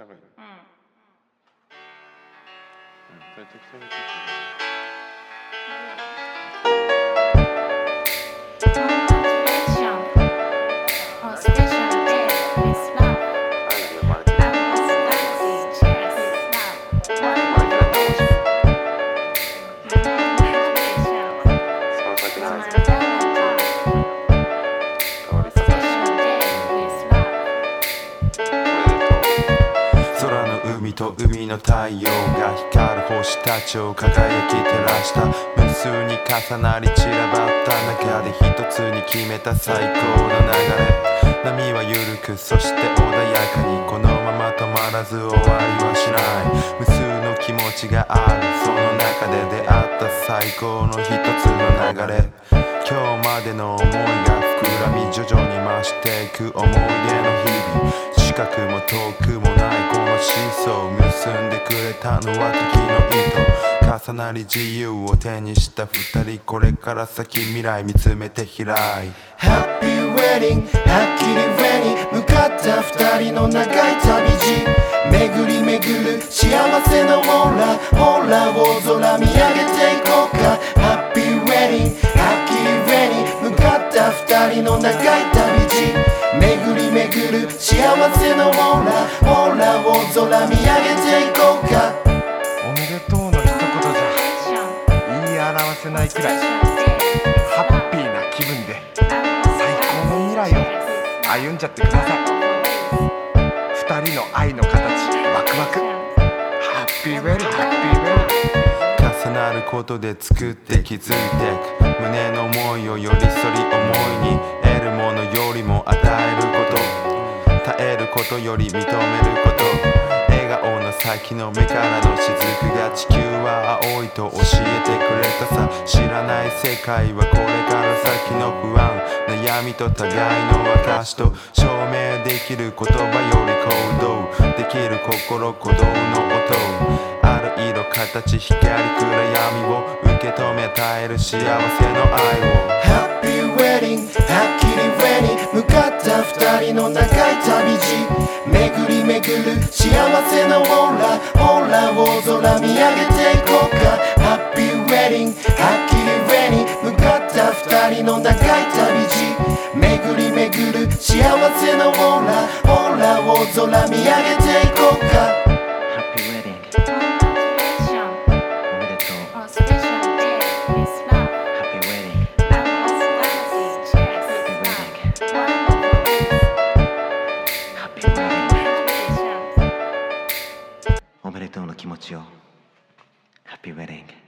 喋るうんうんそれ適当と海の太陽が光る星たちを輝き照らした。無数に重なり散らばった中で一つに決めた最高の流れ。波は緩くそして穏やかに。このまま止まらず終わりはしない。無数の気持ちがある。その中で出会った最高の一つの流れ。今日までの思いが膨らみ徐々に増していく思い出の日々。近くも遠くもないこのシーソーを結んでくれたのは時の糸重なり自由を手にした二人これから先未来見つめて開い Happy Wedding はっきり上に向かった二人の長い旅路。巡り巡る幸せのオーラオーラを空見上げていこうか。Happy Wedding はっきり上に向かった二人の長い旅路。巡り巡る幸せのオーラオーラを空見上げていこうか。おめでとうの一言じゃ。言い表せないくらい。ハッピーな気分で。最高の未来を歩んじゃってください。二人の愛の形。ワクワク。ハッピーウェル。ハッピーウェル。重なることで作って気づいてく。胸の思いを寄り添り思いに得るものよりも与えることより認めること。笑顔の先の目からの雫が地球は青いと教えてくれたさ。知らない世界はこれから先の不安。悩みと互いの証と証明できる言葉より行動。できる心鼓動の音。ある色形光暗闇を受け止め与える幸せの愛を。ーラオーラを空見上げていこうか。ハッピーウェディングはっきり上に向かった二人の長い旅路。巡り巡る幸せのオーラ。オーラを空見上げておめでとうの気持ちを Happy Wedding